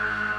you